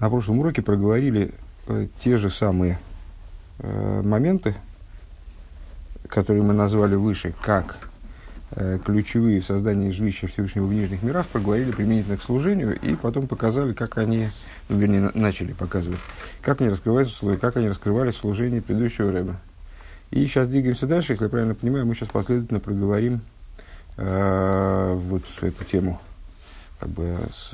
На прошлом уроке проговорили э, те же самые э, моменты, которые мы назвали выше, как э, ключевые в создании жилища Всевышнего в нижних мирах, проговорили применительно к служению, и потом показали, как они, ну, вернее, на, начали показывать, как они раскрываются, как они раскрывались в служении предыдущего рэба. И сейчас двигаемся дальше, если я правильно понимаю, мы сейчас последовательно проговорим э, вот эту тему как бы с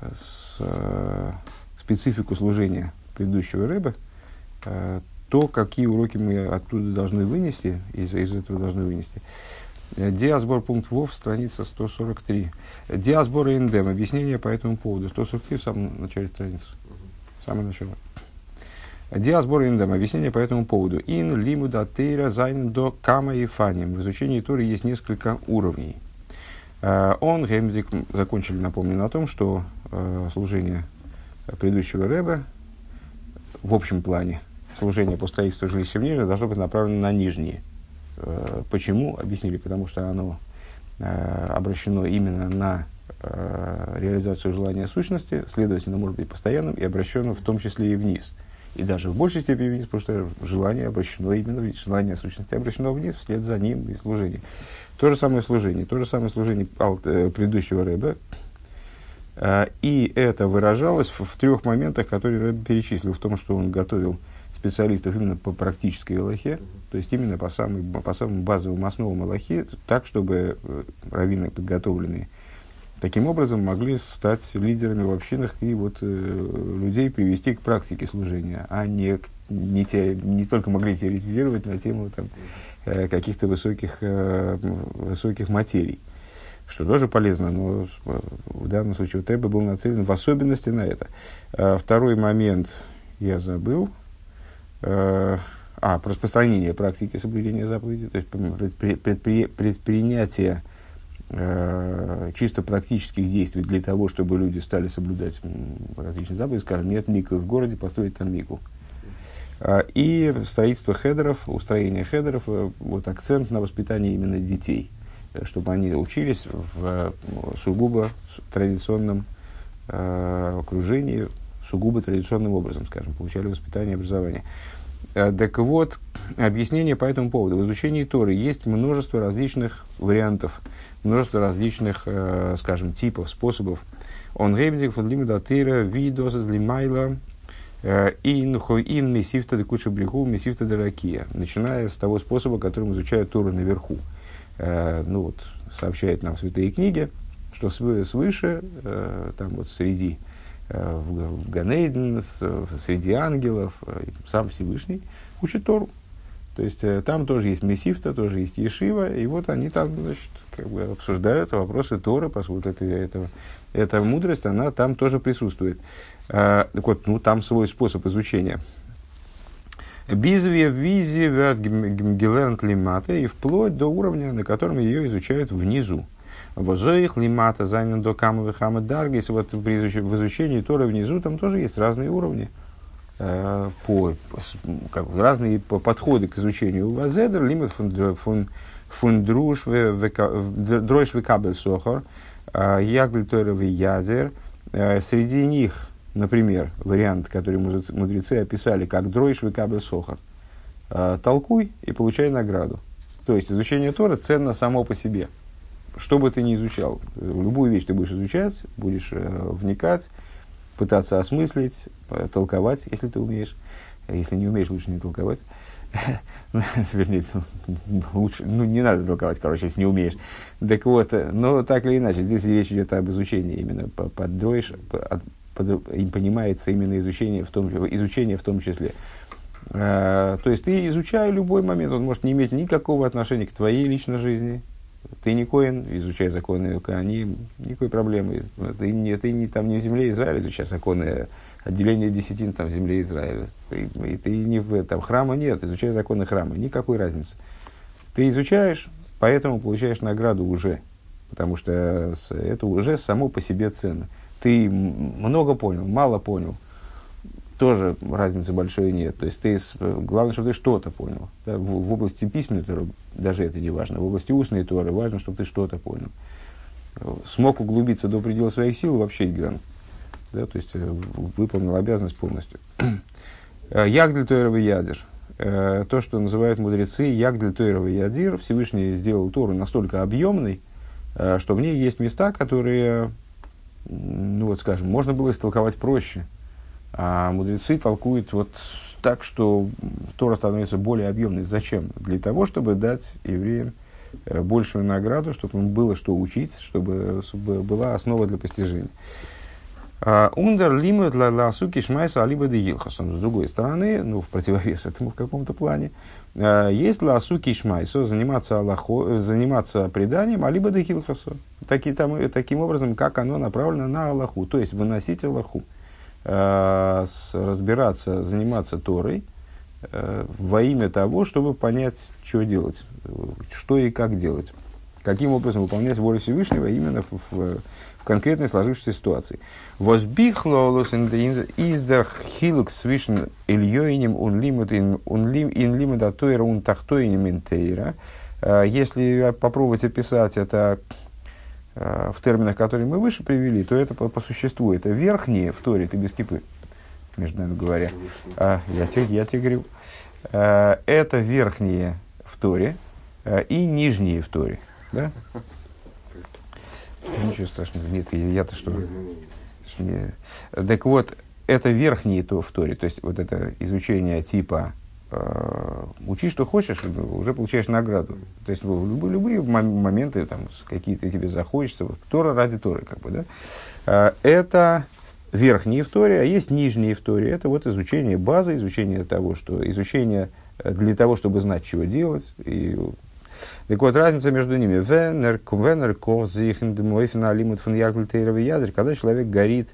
с, э, специфику служения предыдущего Рэбе, э, то, какие уроки мы оттуда должны вынести, из, из этого должны вынести. Э, диасбор пункт ВОВ, страница 143. די הסברה אין דעם, объяснение по этому поводу. 143 в самом начале страницы. Самое начало. די הסברה אין דעם, объяснение по этому поводу. אין לימוד התורה זיינען דא כמה אופנים. В изучении Торы есть несколько уровней. Э, он, Гемдик, закончили, напомню, на том, что э, служение предыдущего Рэба в общем плане, служение по строительству жилища в Нижнем должно быть направлено на нижние. Э, почему? Объяснили, потому что оно обращено именно на реализацию желания сущности, следовательно, может быть постоянным и обращено в том числе и вниз. И даже в большей степени вниз, потому что желание обращено именно вниз, желание сущности обращено вниз, вслед за ним и служение. То же самое служение, то же самое служение э, предыдущего Рэба. Э, и это выражалось в, в трех моментах, которые Рэб перечислил, в том, что он готовил специалистов именно по практической Аллахе, то есть именно по, самой, по самым базовым основам Аллахи, так, чтобы э, раввины подготовленные таким образом могли стать лидерами в общинах и вот э, людей привести к практике служения, а не, не, те, не только могли теоретизировать на тему там, каких-то высоких, э, высоких материй, что тоже полезно, но в данном случае вот был нацелен в особенности на это. Э, второй момент я забыл. А, про распространение практики соблюдения заповедей, то есть предпри, предпри, предпринятие э, чисто практических действий для того, чтобы люди стали соблюдать различные заповеди, скажем, нет мику в городе, построить там мику. А, и строительство хедеров, устроение хедеров, э, вот акцент на воспитании именно детей, э, чтобы они учились в э, сугубо традиционном окружении, сугубо традиционным образом, скажем, получали воспитание и образование. Так вот, объяснение по этому поводу. В изучении Торы есть множество различных вариантов, множество различных, скажем, типов, способов. אופן פון לימוד התורה, ווי דאס, למעלה, Ин месифта де куча бреху, месифта де ракия. Начиная с того способа, которым изучают Тору наверху. Э, ну вот, сообщает нам святые книги, что свыше, э, там вот среди э, в Ганейден, среди ангелов, сам Всевышний учит Тору. То есть там тоже есть Месифта, тоже есть Ешива, и вот они там, значит, как бы обсуждают вопросы Торы, по сути, это, это, эта мудрость, она там тоже присутствует. А, так вот, ну, там свой способ изучения. Бизве визи гелернт лимата и вплоть до уровня, на котором ее изучают внизу. Возоих лимата занят до камовы хамы даргис. Вот в изучении Торы внизу там тоже есть разные уровни. Э, по, как, разные подходы к изучению. Вазедер лимит фун фун друш дройш векабель сохор. Э, Ягль Торы ядер. Э, среди них Например, вариант, который мудрецы описали как дройш векабель сохар. А, толкуй и получай награду. То есть изучение Тора ценно само по себе. Что бы ты ни изучал, любую вещь ты будешь изучать, будешь э, вникать, пытаться осмыслить, э, толковать, если ты умеешь. Если не умеешь, лучше не толковать. Вернее, лучше, ну, не надо толковать, короче, если не умеешь. Так вот, э, но так или иначе, здесь речь идет об изучении именно под, дройш, им понимается именно изучение в том, изучение в том числе. А, то есть ты изучая любой момент, он может не иметь никакого отношения к твоей личной жизни. Ты не коин, изучай законы они никакой проблемы. Ты не, ты не там не в земле Израиля, изучай законы отделения десятин там в земле Израиля. И, и ты не в этом храма нет, изучай законы храма, никакой разницы. Ты изучаешь, поэтому получаешь награду уже, потому что это уже само по себе ценно. Ты много понял, мало понял, тоже разницы большой нет. То есть ты, главное, чтобы ты что-то понял. Да, в, в области письменной торы даже это не важно. В области устной торы важно, чтобы ты что-то понял. Смог углубиться до предела своих сил вообще Игран. Да, то есть э, выполнил обязанность полностью. Ягдель Тойровый ядер. То, что называют мудрецы Ягдель Тойровый ядир, Всевышний сделал Тору настолько объемной, что в ней есть места, которые, ну вот скажем, можно было истолковать проще. А мудрецы толкуют вот так, что Тора становится более объемной. Зачем? Для того, чтобы дать евреям Э, большую награду, чтобы им было что учить, чтобы была основа для постижения. А, Ундер лимут для ласуки шмайса алиба де С другой стороны, ну, в противовес этому в каком-то плане, э, есть ласуки шмайсо, заниматься, Аллахо, заниматься преданием, алибо де Гилхасу. Таки, там, таким образом, как оно направлено на Аллаху, то есть выносить Аллаху. Э, разбираться, заниматься Торой – Э, во имя того, чтобы понять, что делать, что и как делать, каким образом выполнять волю Всевышнего именно в, в конкретной сложившейся ситуации. Возбихлолос издах хилук свишен ильёинем унлимут инлимут атоира ун тахтоинем интейра. Э, если попробовать описать это э, в терминах, которые мы выше привели, то это по, по существу это верхние в Торе, ты без кипы между нами говоря. А, я, тебе, я тебе говорю. А, это верхние в Торе а, и нижние в Торе. Да? Ничего страшного. Нет, я-то что? Так вот, это верхние то в Торе. То есть, вот это изучение типа э, учи, что хочешь, уже получаешь награду. То есть, в любые, любые моменты, там, какие-то тебе захочется, вот, Тора ради Торы, как бы, да, э, это верхние Торе, а есть нижние Торе. Это вот изучение базы, изучение того, что изучение э, для того, чтобы знать, чего делать. И, так вот, разница между ними. Когда человек горит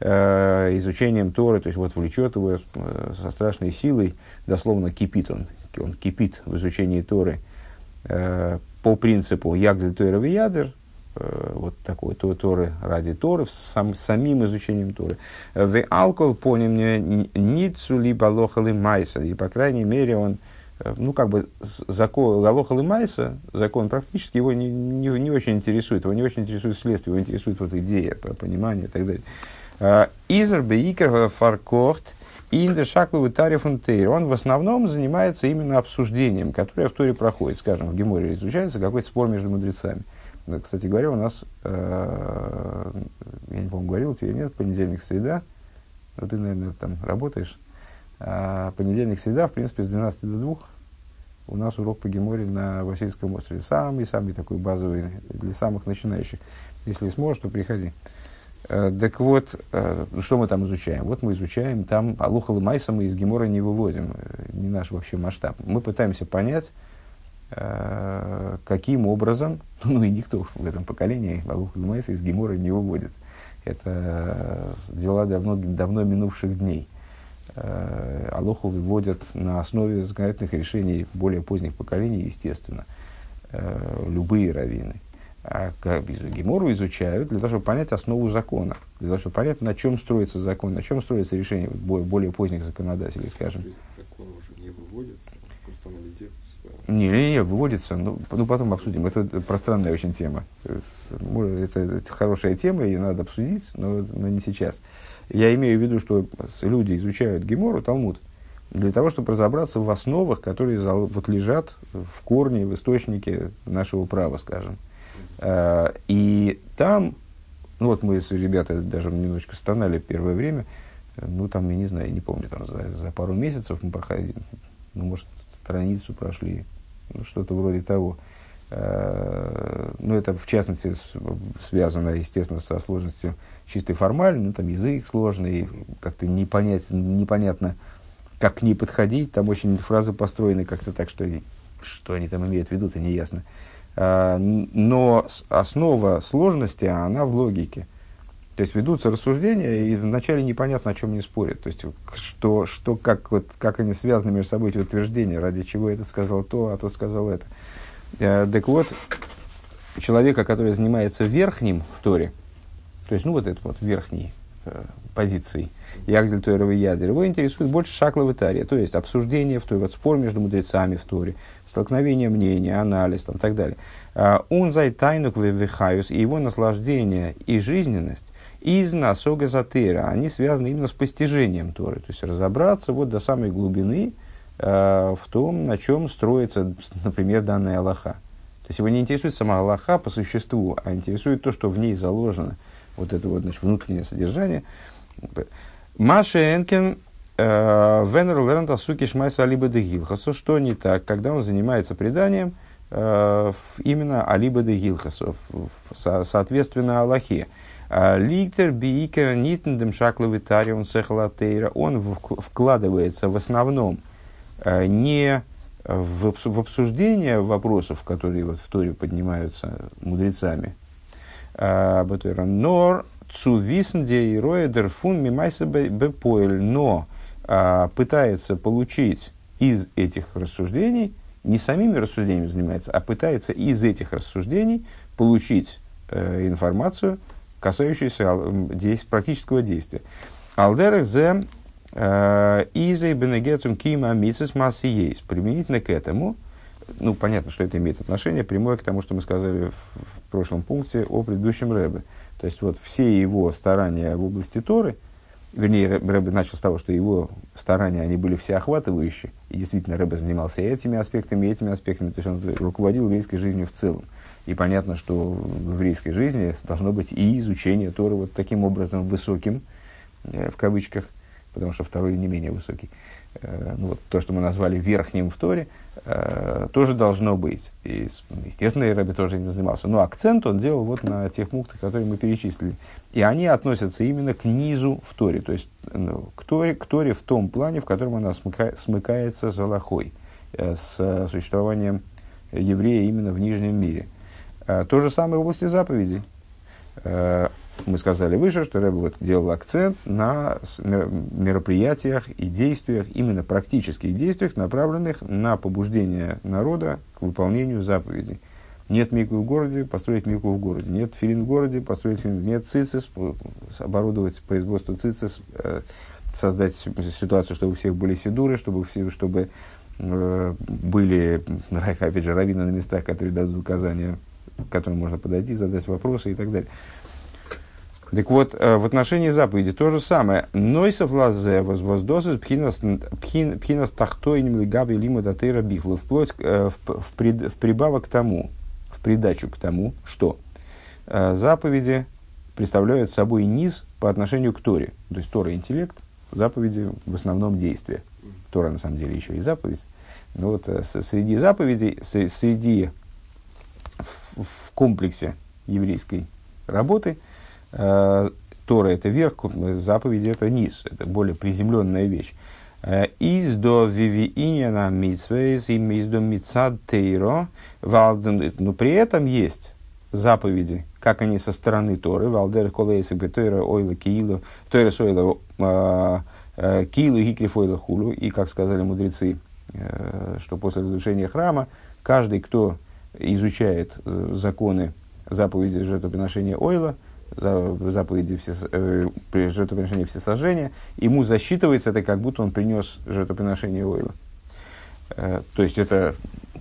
э, изучением Торы, то есть вот влечет его э, со страшной силой, дословно кипит он, он кипит в изучении Торы э, по принципу Ягдель Тойров Ядер, Э, вот такой то, Торы ради Торы, сам, самим изучением Торы. В алкоголь понял мне ницу либо лохалы майса, и по крайней мере он, ну как бы закон лохалы майса, закон практически его не, не, не очень интересует, его не очень интересует следствие, его интересует вот идея, понимание и так далее. Э, Изер бейкер фаркорт Инде шакловый тариф Он в основном занимается именно обсуждением, которое в Торе проходит. Скажем, в Геморе изучается какой-то спор между мудрецами. Кстати говоря, у нас, э, я не помню, говорил тебе, нет, понедельник, среда, ну ты, наверное, там работаешь, а понедельник, среда, в принципе, с 12 до 2 у нас урок по Геморе на Васильском острове. Самый-самый такой базовый для самых начинающих. Если сможешь, то приходи. Э, так вот, э, что мы там изучаем? Вот мы изучаем там Алухал и Майса мы из Гемора не выводим, э, не наш вообще масштаб. Мы пытаемся понять, каким образом, ну и никто в этом поколении Балух Гумайса из Гемора не выводит. Это дела давно, давно минувших дней. Э, Алоху выводят на основе законодательных решений более поздних поколений, естественно, э, любые раввины. А Гемору изучают для того, чтобы понять основу закона, для того, чтобы понять, на чем строится закон, на чем строится решение более поздних законодателей, скажем. Закон уже не выводится. Не, не, не, выводится. Ну, ну, потом обсудим. Это пространная очень тема. Это, это хорошая тема, ее надо обсудить, но, но не сейчас. Я имею в виду, что люди изучают Гемору, Талмуд, для того, чтобы разобраться в основах, которые вот лежат в корне, в источнике нашего права, скажем. А, и там, ну вот мы с ребята даже немножечко стонали первое время, ну там, я не знаю, не помню, там за, за пару месяцев мы проходили, ну, может, страницу прошли, ну, что-то вроде того. Э, ну, это, в частности, связано, естественно, со сложностью чистой формальной, ну, там язык сложный, как-то непонять, непонятно, как к ней подходить, там очень фразы построены как-то так, что, что они там имеют в виду, это неясно. Э, но основа сложности, она в логике. То есть ведутся рассуждения, и вначале непонятно, о чем они спорят. То есть, что, что как, вот, как они связаны между собой, эти утверждения, ради чего это сказал то, а тот сказал это. Э, так вот, человека, который занимается верхним в Торе, то есть, ну, вот это вот верхней э, позицией, Ягдель Тойровый Ядер, его интересует больше шакловый таре, то есть обсуждение в Торе, вот спор между мудрецами в Торе, столкновение мнений, анализ там, и так далее. Он зай тайнук вехаюс, и его наслаждение и жизненность из насога затера. Они связаны именно с постижением Торы. То есть разобраться вот до самой глубины э, в том, на чем строится, например, данная Аллаха. То есть его не интересует сама Аллаха по существу, а интересует то, что в ней заложено, вот это вот значит, внутреннее содержание. Маша Энкен э, Венер Лернта Суки Шмайса Алиба де Гилхасу. Что не так, когда он занимается преданием э, именно Алиба де Гилхасу, соответственно Аллахе. А, Ликтер биикер нитендем шакловитариум сехалатейра. Он вкладывается в основном э, не в, обсуждение вопросов, которые вот в Торе поднимаются мудрецами, нор цу виснде и роедер фун мимайса бепоэль, но а, пытается получить из этих рассуждений, не самими рассуждениями занимается, а пытается из этих рассуждений получить э, информацию, касающуюся действ, практического действия. Алдерах зе э, изей бенегецум кима мисис масси есть. Применительно к этому, ну, понятно, что это имеет отношение прямое к тому, что мы сказали в, прошлом пункте о предыдущем Рэбе. То есть, вот все его старания в области Торы, вернее, Рэбе начал с того, что его старания, они были всеохватывающие, и действительно Рэбе занимался этими аспектами, этими аспектами, то есть он руководил еврейской жизнью в целом. И понятно, что в еврейской жизни должно быть и изучение Торы вот таким образом высоким, э, в кавычках, потому что второй не менее высокий. Э, ну, вот то, что мы назвали верхним в Торе, э, тоже должно быть. И, естественно, и Рэбби тоже этим занимался. Но акцент он делал вот на тех пунктах, которые мы перечислили. И они относятся именно к низу в Торе, то есть ну, к, Торе, к Торе в том плане, в котором она смыка, смыкается с Аллахой, с существованием еврея именно в нижнем мире – Э, то же самое в области заповедей. Э, мы сказали выше, что Рэбе вот делал акцент на мероприятиях и действиях, именно практических действиях, направленных на побуждение народа к выполнению заповедей. Нет мику в городе, построить мику в городе. Нет филин в городе, построить филин. Нет цицис, оборудовать производство цицис, э, создать ситуацию, чтобы у всех были сидуры, чтобы, все, чтобы были, опять же, раввины на местах, которые дадут указания к которым можно подойти, задать вопросы и так далее. Так вот, э, в отношении заповеди то же самое. Нойсов лазе воздосус пхинас тахтой немлигаби лима датейра бихлу. Вплоть э, в, в, прид, в прибавок к тому, в придачу к тому, что э, заповеди представляют собой низ по отношению к Торе. То есть Тора – интеллект, заповеди в основном действия. Тора, на самом деле, еще и заповедь. Но вот среди заповедей, среди в, в комплексе еврейской работы. Э, Тора это верх, заповеди это низ, это более приземленная вещь. Э, из до вивииняна митсвейс и из до митсад тейро, но при этом есть заповеди, как они со стороны Торы, валдер колейсы бетойра ойла киилу, тойра сойла э, киилу гикрифойла хулу, и, как сказали мудрецы, что после разрушения храма каждый, кто изучает э, законы заповеди жертвоприношения ойла, заповеди все, э, жертвоприношения всесожжения, ему засчитывается это, как будто он принес жертвоприношение ойла. Э, то есть это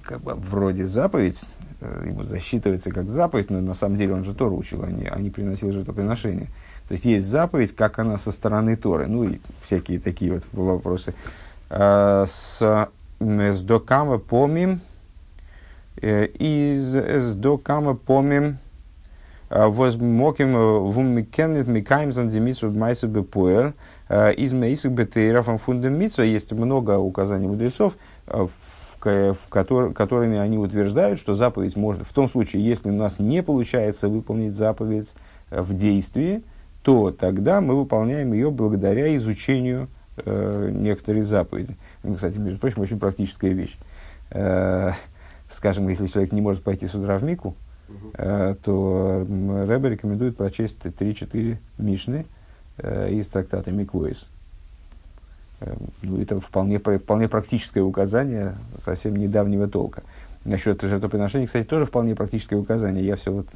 как бы вроде заповедь, э, ему засчитывается как заповедь, но на самом деле он же Тору учил, а не, а не приносил жертвоприношение. То есть есть заповедь, как она со стороны Торы, ну и всякие такие вот вопросы. Э, с, с докама помим, Э, из с до кама помим возмоким э, вумикенет микаем зандемицу майсу бепуэр из мейсик бетейра фундамитсва. Есть много указаний мудрецов, в, в котор, которыми они утверждают, что заповедь может, в том случае, если у нас не получается выполнить заповедь в действии, то тогда мы выполняем ее благодаря изучению э, некоторых заповедей. Кстати, между прочим, очень практическая вещь. Э, скажем, если человек не может пойти с утра в Мику, uh-huh. то Рэбе рекомендует прочесть 3-4 Мишны э, из трактата Миквоис. Э, ну, это вполне, вполне практическое указание совсем недавнего толка. Насчет жертвоприношений, кстати, тоже вполне практическое указание. Я все вот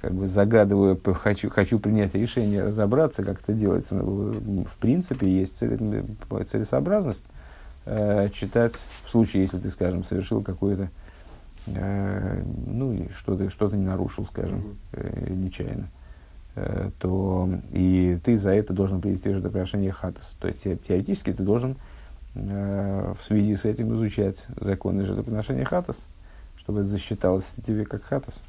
как бы загадываю, хочу, хочу принять решение, разобраться, как это делается. Но, в принципе, есть целесообразность э, читать в случае, если ты, скажем, совершил какое-то, э, ну, что-то что не нарушил, скажем, э, нечаянно. э, то и ты за это должен привести жертвоприношение хатас. То есть теоретически ты должен в связи с этим изучать законы жертвоприношения хатас, чтобы это засчиталось тебе как хатас.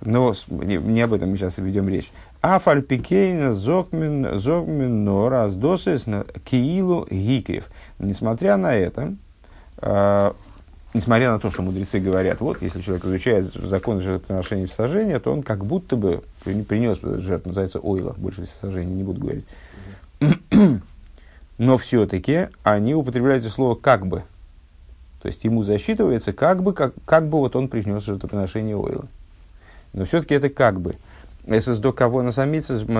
Но не, не об этом мы сейчас ведем речь. А фальпикейна зогмин зогмин нораз досес киилу гикрев. Несмотря на это, несмотря на то, что мудрецы говорят, вот, если человек изучает закон жертвоприношения всесожжения, то он как будто бы принес жертву, называется ойлах, больше всесожжения, не буду говорить. Но все-таки они употребляют слово «как бы». То есть ему засчитывается, как бы, как, как бы вот он принес жертвоприношение ойла. Но все-таки это как бы. Если до кого на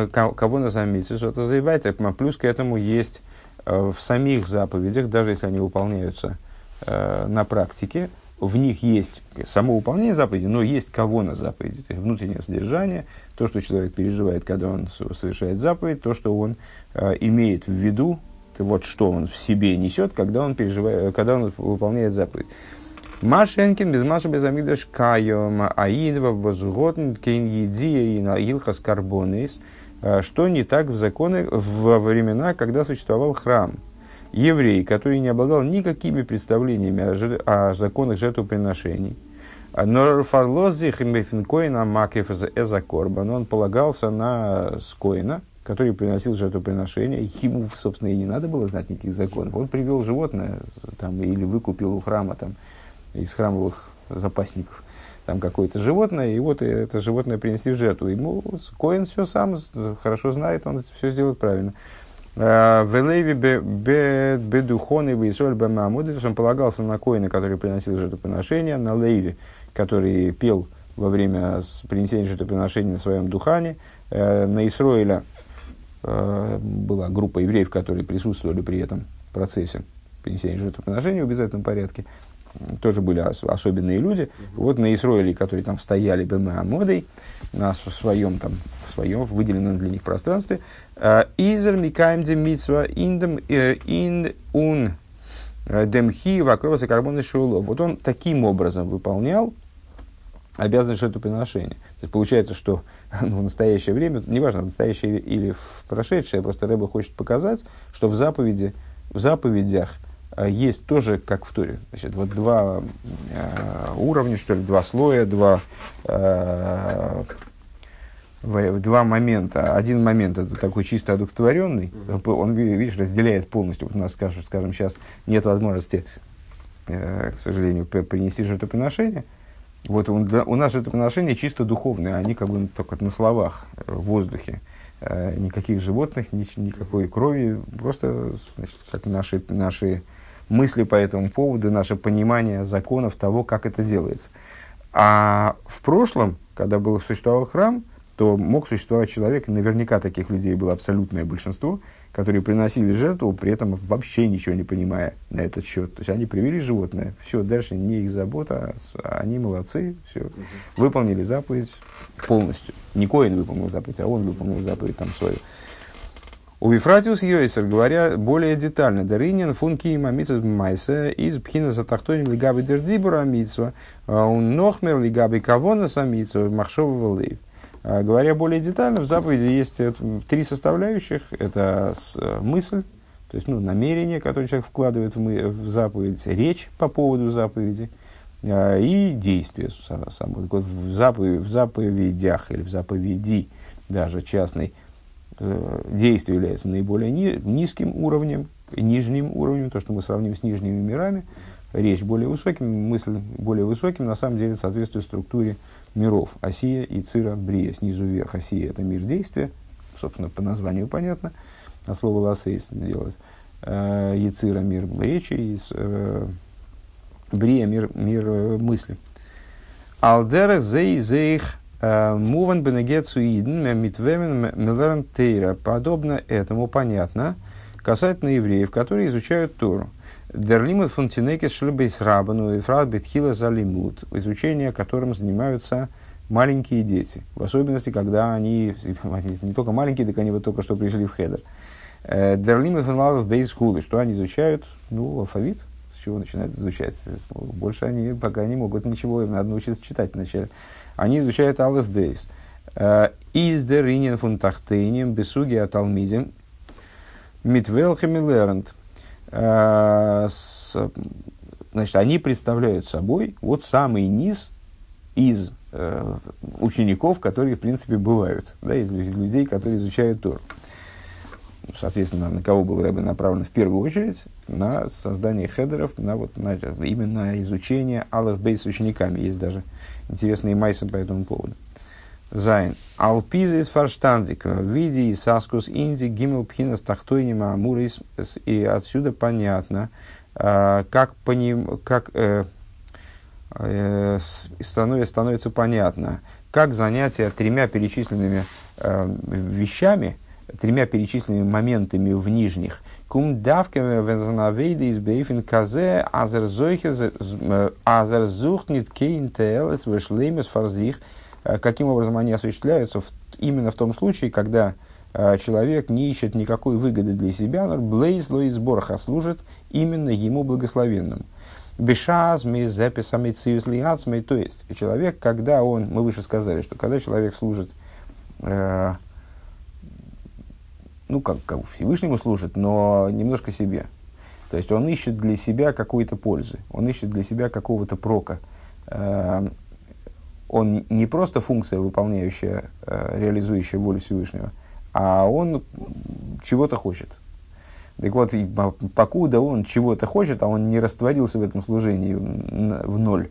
кого на что это заявляет, плюс к этому есть э, в самих заповедях, даже если они выполняются э, на практике, в них есть само выполнение заповеди, но есть кого на заповеди, то есть внутреннее содержание, то, что человек переживает, когда он совершает заповедь, то, что он э, имеет в виду, вот что он в себе несет, когда он, переживает, когда он выполняет заповедь. Машенкин без Маша без Амигдаш Кайом, Аидва, Возготн, Кейн Едия и Илхас Карбонис, э, что не так в законы во времена, когда существовал храм – еврей, который не обладал никакими представлениями о, жер... о законах жертвоприношений, но он полагался на скоина, который приносил жертвоприношение, ему, собственно, и не надо было знать никаких законов. Он привел животное там, или выкупил у храма там, из храмовых запасников там какое-то животное, и вот это животное принесли в жертву. Ему Коин все сам хорошо знает, он все сделает правильно. В Элеви бедухон и Исоль Бамамуд, он полагался на коина, который приносил жертвоприношение, на Лейви, который пел во время принесения жертвоприношения на своем духане, э, на Исроиля э, была группа евреев, которые присутствовали при этом процессе принесения жертвоприношения в обязательном порядке тоже были ос- особенные люди. Mm-hmm. Вот на Исроиле, которые там стояли бы Амодой, на своем, там, своем выделенном для них пространстве. «Э, Изер микаем дем митсва индем э, ин ун э, демхи вокруг карбона шуло. Вот он таким образом выполнял обязанность жертвоприношения. То есть получается, что ну, в настоящее время, неважно, в настоящее или в прошедшее, просто Рэба хочет показать, что в заповеди, в заповедях есть тоже, как в Туре. Значит, вот два э, уровня, что ли, два слоя, два, э, два момента. Один момент это такой чисто одухотворенный, он, видишь, разделяет полностью. Вот у нас, скажем, скажем сейчас нет возможности, э, к сожалению, принести жертвоприношение. Вот он, у нас жертвоприношения чисто духовные, они как бы только на словах, в воздухе. Э, никаких животных, ни, никакой крови, просто значит, как наши, наши мысли по этому поводу, наше понимание законов того, как это делается. А в прошлом, когда был, существовал храм, то мог существовать человек, наверняка таких людей было абсолютное большинство, которые приносили жертву, при этом вообще ничего не понимая на этот счет. То есть они привели животное, все, дальше не их забота, а они молодцы, все, выполнили заповедь полностью. Не Коин выполнил заповедь, а он выполнил заповедь там свою. У Вифратиус Йойсер, говоря более детально, Даринин функи мамицас майса из пхина затахтоним лигаби дердибура митсва, а он нохмер лигаби кавона самитсва, махшова валейв. А, говоря более детально, в заповеди есть э, три составляющих. Это э, мысль, то есть ну, намерение, которое человек вкладывает в, мы, в заповедь, речь по поводу заповеди а, и действие само. В, в заповедях или в заповеди даже частной – действие является наиболее ни, низким уровнем, нижним уровнем, то, что мы сравним с нижними мирами, речь более высоким, мысль более высоким, на самом деле соответствует структуре миров. Осия и Цира Брия, снизу вверх. Осия – это мир действия, собственно, по названию понятно, а слово ласейс делать. Э, Яцира – мир речи, и э, Брия – мир, мир мысли. Алдера зей зейх Э, Муван бенегецу иден митвемен милерн тейра. Подобно этому понятно касательно евреев, которые изучают Тору. דער לימוד פון תינוקות של בית רבן ובפרט בתחלת הלימוד, изучение которым занимаются маленькие дети. В особенности, когда они, они не только маленькие, так они вот только что пришли в хедер. Э, Дерлимут фунлалов бейс хулы, что они изучают? Ну, алфавит, с чего начинают изучать. Больше они пока не могут ничего, им надо научиться читать вначале они изучают Алеф Бейс. Из деринен фунтахтейнем бесуги аталмидем митвелхами лернт. Значит, они представляют собой вот самый низ из э, учеников, которые, в принципе, бывают, да, из, из людей, которые изучают Тор. Соответственно, на кого был Рэбе направлен в первую очередь? На создание хедеров, на, вот, на, именно изучение Алеф-Бейс с учениками. Есть даже интересные майсы по этому поводу. Зайн. על פי זה איז פארשטאנדיק. ווי די התעסקות אין די ג' בחינות תחתונים האמורות. И отсюда понятно, э, как, по ним, как э, э, становится, становится понятно, как занятие тремя перечисленными э, вещами, тремя перечисленными моментами в нижних, кум давками вензанавейда из бейфин казе азерзухнит кейн теэлес вешлеймес фарзих, каким образом они осуществляются в, именно в том случае, когда э, человек не ищет никакой выгоды для себя, но блейз лоис борха служит именно ему благословенному. Бешаз, мы записами циюслиацмой, то есть человек, когда он, мы выше сказали, что когда человек служит, э, ну как, как Всевышнему служит, но немножко себе. То есть он ищет для себя какой-то пользы, он ищет для себя какого-то прока. Э, он не просто функция, выполняющая, э, реализующая волю Всевышнего, а он чего-то хочет – так вот, покуда он чего-то хочет, а он не растворился в этом служении в ноль,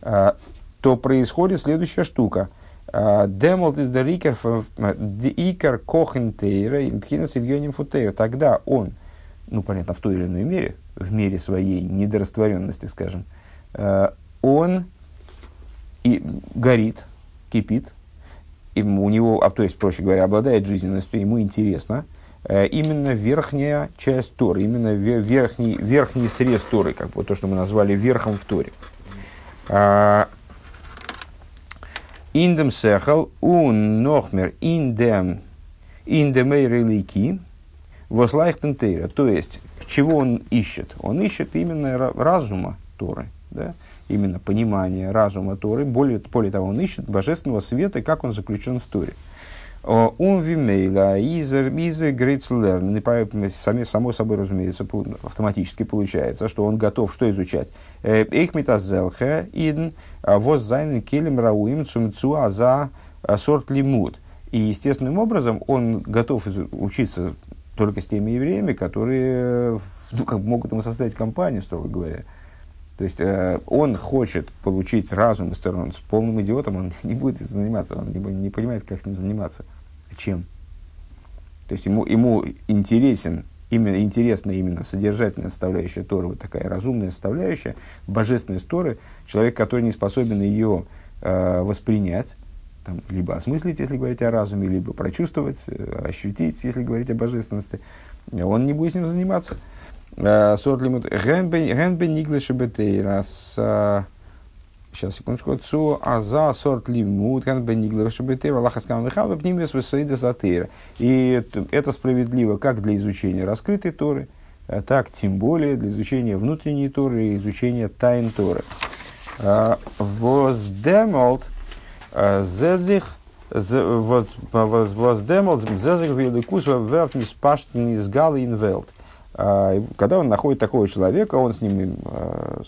а, то происходит следующая штука. А, Демолт из Дерикер Икер Кохентейра Инпхинас Ильоним Футейра. Тогда он, ну понятно, в той или иной мере, в мере своей недорастворенности, скажем, а, он и горит, кипит, ему, у него, а то есть, проще говоря, обладает жизненностью, ему интересно – Э, именно верхняя часть Торы, именно верхний, верхний срез Торы, как бы то, что мы назвали верхом в Торе. Индем сехал ун нохмер индем индемей релики вослайхтен тейра. То есть, чего он ищет? Он ищет именно разума Торы, да? именно понимание разума Торы. Более, более того, он ищет божественного света, как он заключен в Торе. Он вимейла изер грейцлерн. Само собой, разумеется, автоматически получается, что он готов что изучать. Эйхмитазелхе идн воз зайнен келем рауим цумцуа за сорт лимут. И естественным образом он готов учиться только с теми евреями, которые ну, как, могут ему составить компанию, строго говоря. То есть э, он хочет получить разум из стороны. С полным идиотом он не будет заниматься, он не, не понимает, как с ним заниматься. Чем? То есть ему, ему интересен, именно, интересна именно содержательная составляющая Торы, вот такая разумная составляющая, божественная Торы, человек, который не способен ее э, воспринять, там, либо осмыслить, если говорить о разуме, либо прочувствовать, э, ощутить, если говорить о божественности, он не будет с ним заниматься. Э, сорт лимут. Генбен Ниглаши раз сейчас, секундочку, цу аза сорт лимут, генбен Ниглаши бетейр, Аллаха сказал, вехал, вепнимес весаида затейра. И это справедливо как для изучения раскрытой Торы, э, так тем более для изучения внутренней Торы и изучения тайн Торы. Э, воздемолт зезих воздемолт зезих великус верт ниспашт низгал инвелт. А, когда он находит такого человека, он с ним а,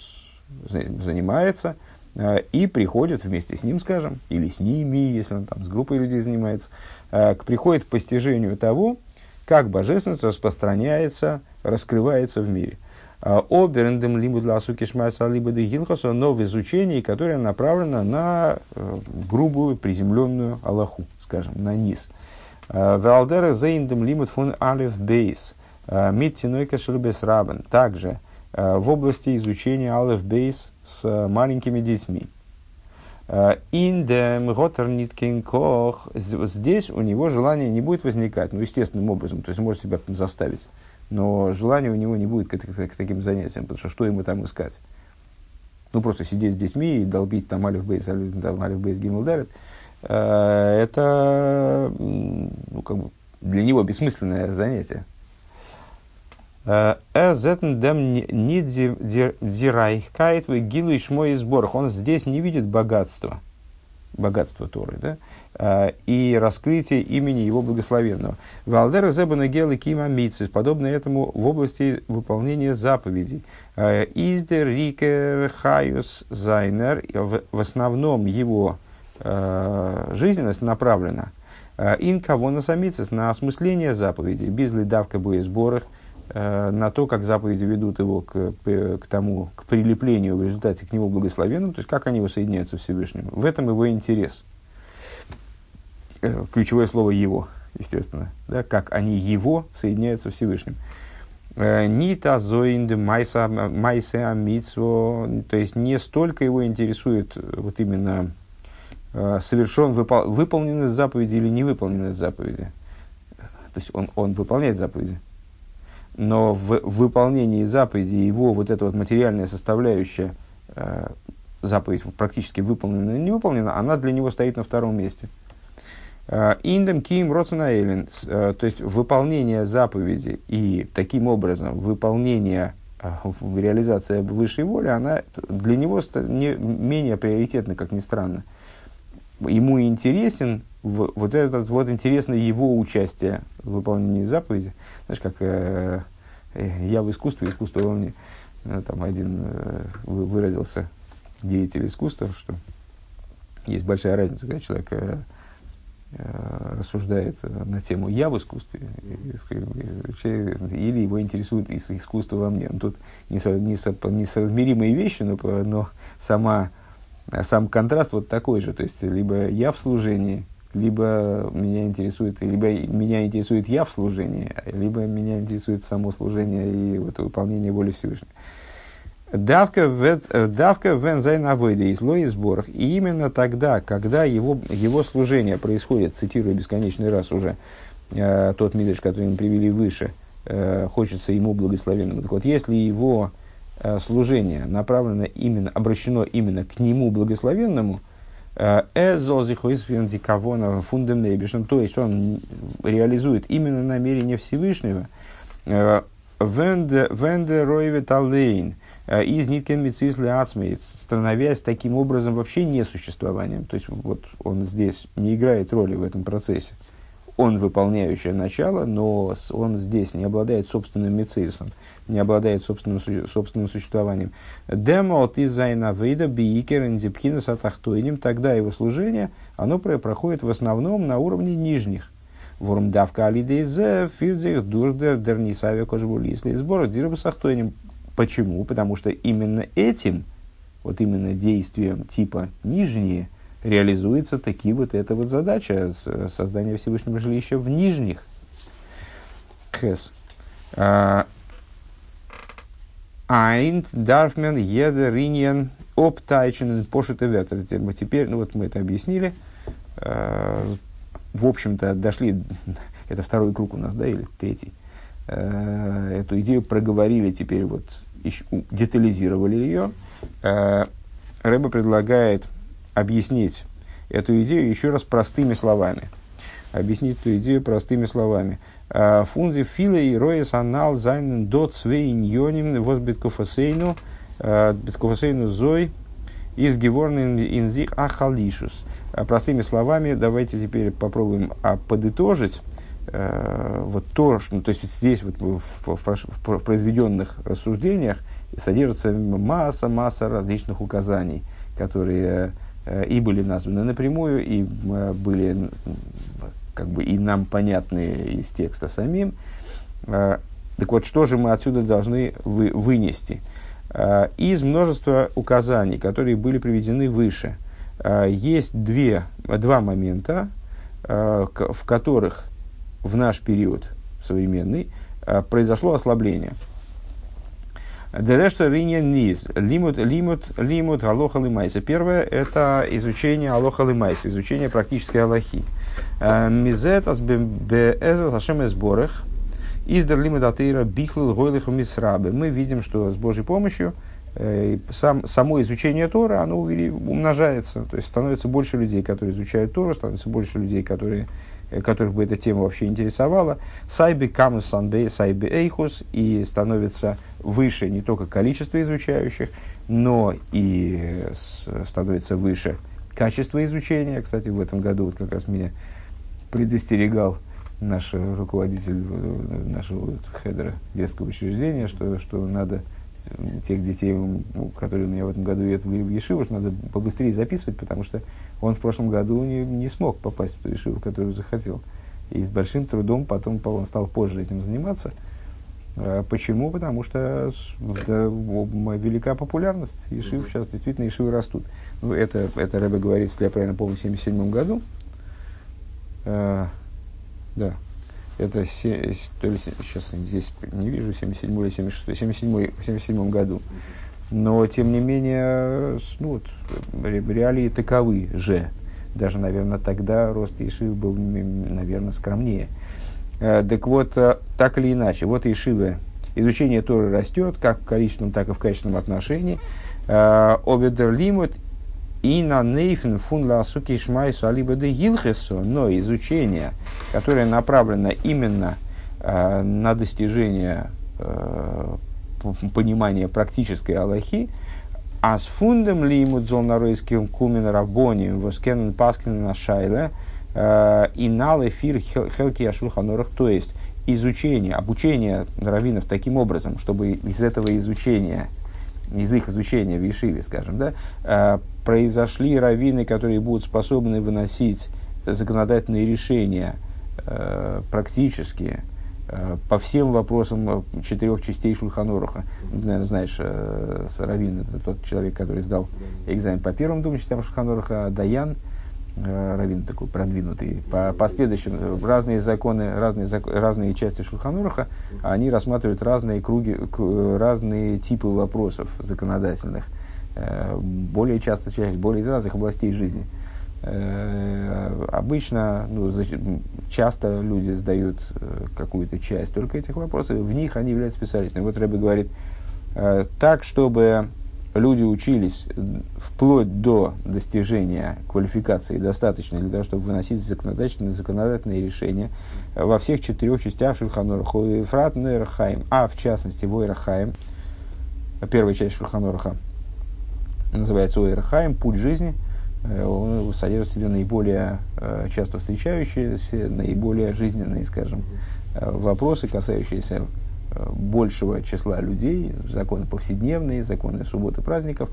занимается а, и приходит вместе с ним, скажем, или с ними, если он там с группой людей занимается, приходит к постижению того, как божественность распространяется, раскрывается в мире. Оберендем либо для сукишмайса либо дегилхаса, но в изучении, которое направлено на э, грубую, приземленную Аллаху, скажем, на низ. Валдера зейндем лимит фун алиф бейс – Э, Миттиной кашербес рабен. Также э, в области изучения алеф бейс с э, маленькими детьми. Индем Готерниткин Кох. Здесь у него желание не будет возникать, ну, естественным образом, то есть может себя заставить. Но желания у него не будет к, к, к таким занятиям, потому что что ему там искать? Ну, просто сидеть с детьми и долбить там алиф бейс, алиф бейс гиммелдарит. Это ну, как бы для него бессмысленное занятие. די רייכקייט וגילוי שמו יתברך. Он здесь не видит богатства, богатства Торы, да? э, и раскрытие имени его благословенного. ועל דרך זה בנוגע לקיום המצוות, подобно этому в области выполнения заповедей. Э, איז דער עיקר חיות זיינער, в основном его э, жизненность направлена ин кого на осмысление заповедей, ביז לדבקה בו יתברך, на то, как заповеди ведут его к, к тому, к прилеплению в результате к нему благословенному, то есть как они воссоединяются Всевышним. В этом его интерес. Э, ключевое слово «его», естественно, да, как они его соединяются Всевышним. Э, Нита зоинды майса митсво, то есть не столько его интересует вот именно э, совершен выпол, выполненность заповеди или не выполненность заповеди. То есть он, он выполняет заповеди. Но в, выполнении заповеди его вот эта вот материальная составляющая заповедь практически выполнена или не выполнена, она для него стоит на втором месте – Э, Индем ким роценаэлен, э, то есть выполнение заповеди и таким образом выполнение, э, реализация высшей воли, она для него не, менее приоритетна, как ни странно. Ему интересен вот этот вот интересно его участие в выполнении заповеди. Знаешь, как э, я в искусстве, искусство во мне. Там один э, выразился деятель искусства, что есть большая разница, когда человек э, Э, рассуждает на тему «я в искусстве» или его интересует искусство во мне. Ну, тут несоразмеримые вещи, но, но сама, сам контраст вот такой же. То есть, либо я в служении, либо меня интересует, либо меня интересует я в служении, либо меня интересует само служение и вот, выполнение воли Всевышнего. דוקא ווען זיין עבודה איז לו יתברך. И именно тогда, когда его, его служение происходит, цитирую бесконечный раз уже э, тот мидраш, который мы привели выше, э, хочется ему благословенному. Так вот, если его э, служение направлено именно, обращено именно к нему благословенному, э, фундамнейбишн, то есть он реализует именно намерение Всевышнего, э, венде ройвет алейн, Э, из ниткен становясь таким образом вообще несуществованием. То есть вот он здесь не играет роли в этом процессе. Он выполняющее начало, но он здесь не обладает собственным мецисом, не обладает собственным, собственным существованием. Демо от изайна вейда биикер индипхина сатахтойним, тогда его служение, оно проходит в основном на уровне нижних. Ворм давка алидейзе, фирдзих, дурдер, дернисаве кожбулисли, сбор дирбасахтойним, Почему? Потому что именно этим, вот именно действием типа нижние, реализуется таки вот эта вот задача создания Всевышнего жилища в нижних. Хес. А, Айнт, Дарфмен, Едер, Риньен, Оптайчен, Пошут и Вертер. Теперь, ну вот мы это объяснили. А, в общем-то, дошли, это второй круг у нас, да, или третий. А, эту идею проговорили теперь вот детализировали ее, Рэба предлагает объяснить эту идею еще раз простыми словами. Объяснить эту идею простыми словами. Э, Фунзи филе и роес анал зайнен до цвейньоним возбиткофасейну э, биткофасейну зой из геворнин инзих ахалишус. Простыми словами, давайте теперь попробуем а, подытожить вот то, что, то есть здесь вот в, в, в, произведенных рассуждениях содержится масса, масса различных указаний, которые и были названы напрямую, и э, были как бы и нам понятны из текста самим. Э, так вот, что же мы отсюда должны вы, вынести? Э, из множества указаний, которые были приведены выше, э, есть две, два момента, э, в которых в наш период современный э, произошло ослабление. Дерешта риня низ, лимут, лимут, лимут, алоха лимайса. Первое – это изучение алоха лимайса, изучение практической аллахи. Э, Мизетас беэзас ашем сборах, издер лимут атеира бихлил гойлиху мисрабы. Мы видим, что с Божьей помощью э, сам, само изучение Тора, оно умножается, то есть становится больше людей, которые изучают Тору, становится больше людей, которые Э, которых бы эта тема вообще интересовала, סיי ביי כמות סיי ביי, סיי ביי איכות, и становится выше не только количество изучающих, но и становится выше качество изучения. Кстати, в этом году вот как раз меня предостерегал наш руководитель э, нашего хедера детского учреждения, что, что надо тех детей, которые у меня в этом году едут в Ешиву, надо побыстрее записывать, потому что он в прошлом году не, не смог попасть в ту Ешиву, которую захотел. И с большим трудом потом он стал позже этим заниматься. А почему? Потому что да, велика популярность. Ешив сейчас действительно Ешивы растут. Ну, это, это Рэбе говорит, если я правильно помню, в 1977 году. А, да, это се, то ли, сейчас здесь не вижу, 77 или 76, 77, 77 году. Но, тем не менее, ну, вот, реалии таковы же. Даже, наверное, тогда рост Ишивы был, наверное, скромнее. Э, так вот, э, так или иначе, вот Ишивы, изучение Торы растет, как в количественном, так и в качественном отношении. Э, Обедер лимут и на нейфен фун ласуки шмайсу алибо де гилхесу, но изучение, которое направлено именно э, на достижение э, понимания практической Аллахи, а с фундом ли ему дзолнаройским кумен рабони воскенен паскин на шайле э, и нал эфир хелки ашульханорах, то есть изучение, обучение раввинов таким образом, чтобы из этого изучения из их изучения в Ешиве, скажем, да, э, произошли раввины, которые будут способны выносить законодательные решения э, практические э, по всем вопросам четырех частей Шульханоруха. Наверное, знаешь, Равин это тот человек, который сдал экзамен по первым двум частям Шульханоруха, а Даян – раввин такой продвинутый, по последующим, разные законы, разные, разные части Шульханураха, они рассматривают разные круги, разные типы вопросов законодательных, э, более часто, часть, более из разных областей жизни. Э, обычно, ну, часто люди сдают какую-то часть только этих вопросов, в них они являются специалистами. Вот Рэбби говорит, так, чтобы люди учились вплоть до достижения квалификации достаточно для того, чтобы выносить законодательные, законодательные решения во всех четырех частях Шульханораха, Ефрат, Нейрахаим, а в частности Войрахаим, первая часть Шульханораха называется Ойрахаим, путь жизни, э, он содержит в себе наиболее э, часто встречающиеся, наиболее жизненные, скажем, э, вопросы, касающиеся большего числа людей, законы повседневные, законы субботы, праздников,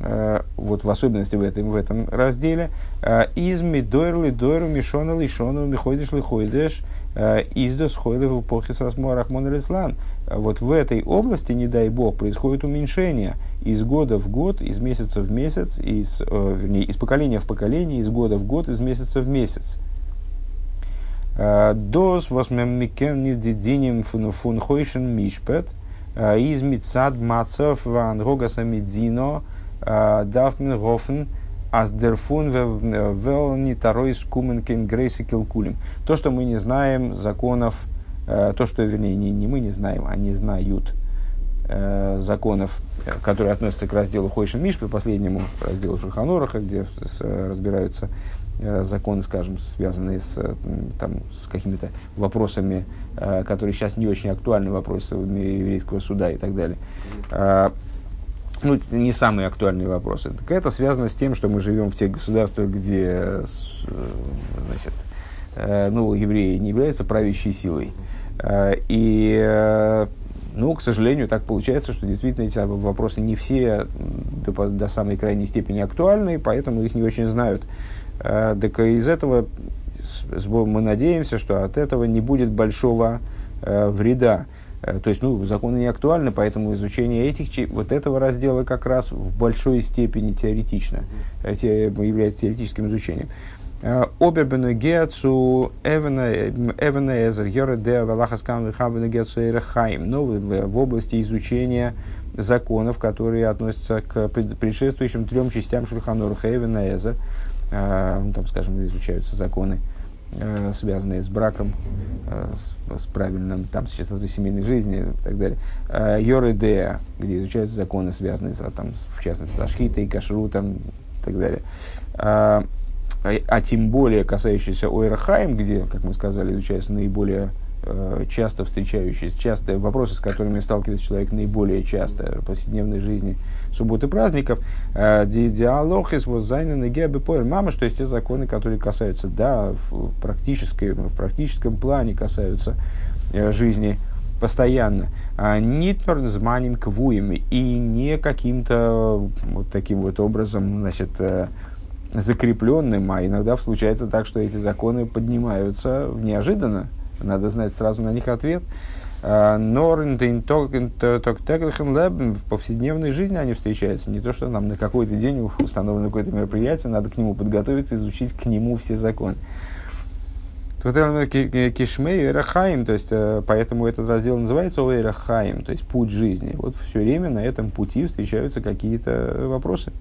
э, вот в особенности в этом, в этом разделе. Э, Изми дойрли дойру мишона лишону миходиш лихойдеш э, издос хойлы в срасмо рахмон рислан. Вот в этой области, не дай бог, происходит уменьшение из года в год, из месяца в месяц, из, вернее, из поколения в поколение, из года в год, из месяца в месяц. Дос восмеммикен нидидиним фун хойшен мишпет из мицад мацов ван рогаса медино дафмен гофен аз дерфун вел не тарой скуменкен грейси килкулим. То, что мы не знаем законов, то, что, вернее, не, не мы не знаем, они знают законов, которые относятся к разделу Хойшин Мишпы, последнему разделу Шульханораха, где разбираются Э, законы, скажем, связанные с, там, с какими-то вопросами, э, которые сейчас не очень актуальны, вопросами еврейского суда и так далее. А, ну, это не самые актуальные вопросы. Так это связано с тем, что мы живем в тех государствах, где э, значит, ну, евреи не являются правящей силой. И ну, к сожалению, так получается, что действительно эти вопросы не все до, до самой крайней степени актуальны, поэтому их не очень знают. Э, так из этого мы надеемся, что от этого не будет большого э, вреда. Э, то есть, ну, законы не актуальны, поэтому изучение этих, вот этого раздела как раз в большой степени теоретично, является теоретическим изучением. Обербену гецу эвена эзер гера де валахаскам хабену гецу эрехаим. Но в области изучения законов, которые относятся к предшествующим трем частям Шульханоруха Эвена Эзер – ну, там, скажем, изучаются законы, э, связанные с браком, э, с, правильным, там, с частотой семейной жизни и так далее. Йоридея, где изучаются законы, связанные, с, там, в частности, со шхитой, кашрутом и так далее. А, а, тем более касающиеся Ойрахаем, где, как мы сказали, изучаются наиболее э, часто встречающиеся, часто вопросы, с которыми сталкивается человек наиболее часто в повседневной жизни субботы праздников. Э, диалог из воззайна гебе мама, что есть те законы, которые касаются, да, в, практической, в практическом плане касаются э, жизни постоянно. А Нитмер с маним квуем и не каким-то вот таким вот образом, значит, закрепленным, а иногда случается так, что эти законы поднимаются неожиданно, надо знать сразу на них ответ. А, но в повседневной жизни они встречаются. Не то, что нам на какой-то день установлено какое-то мероприятие, надо к нему подготовиться, изучить к нему все законы. Кишмей эрахаим, то есть э, поэтому этот раздел называется эрахаим, то есть путь жизни. Вот все время на этом пути встречаются какие-то вопросы.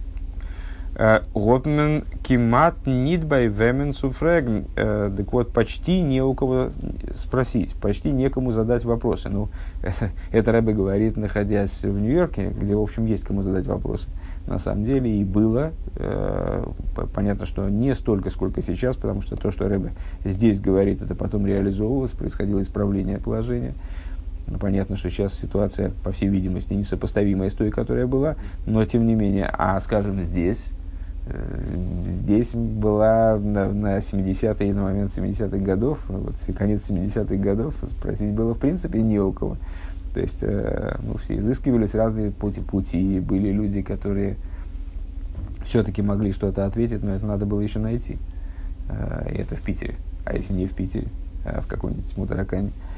Готмен кимат нидбай вемен суфреген. Так вот, почти не у кого спросить, почти некому задать вопросы. Ну, это, это Рэбе говорит, находясь в Нью-Йорке, где, в общем, есть кому задать вопросы. На самом деле и было. Э, понятно, что не столько, сколько сейчас, потому что то, что Рэбе здесь говорит, это потом реализовывалось, происходило исправление положения. Понятно, что сейчас ситуация, по всей видимости, несопоставимая с той, которая была, но тем не менее, а скажем, здесь, Э, здесь была на, на 70-е, на момент 70-х годов, вот конец 70-х годов, спросить было в принципе не у кого. То есть, э, ну, все изыскивались разные пути, пути, были люди, которые все-таки могли что-то ответить, но это надо было еще найти. Э, и это в Питере. А если не в Питере, а в каком-нибудь Мутаракане. Э, Э,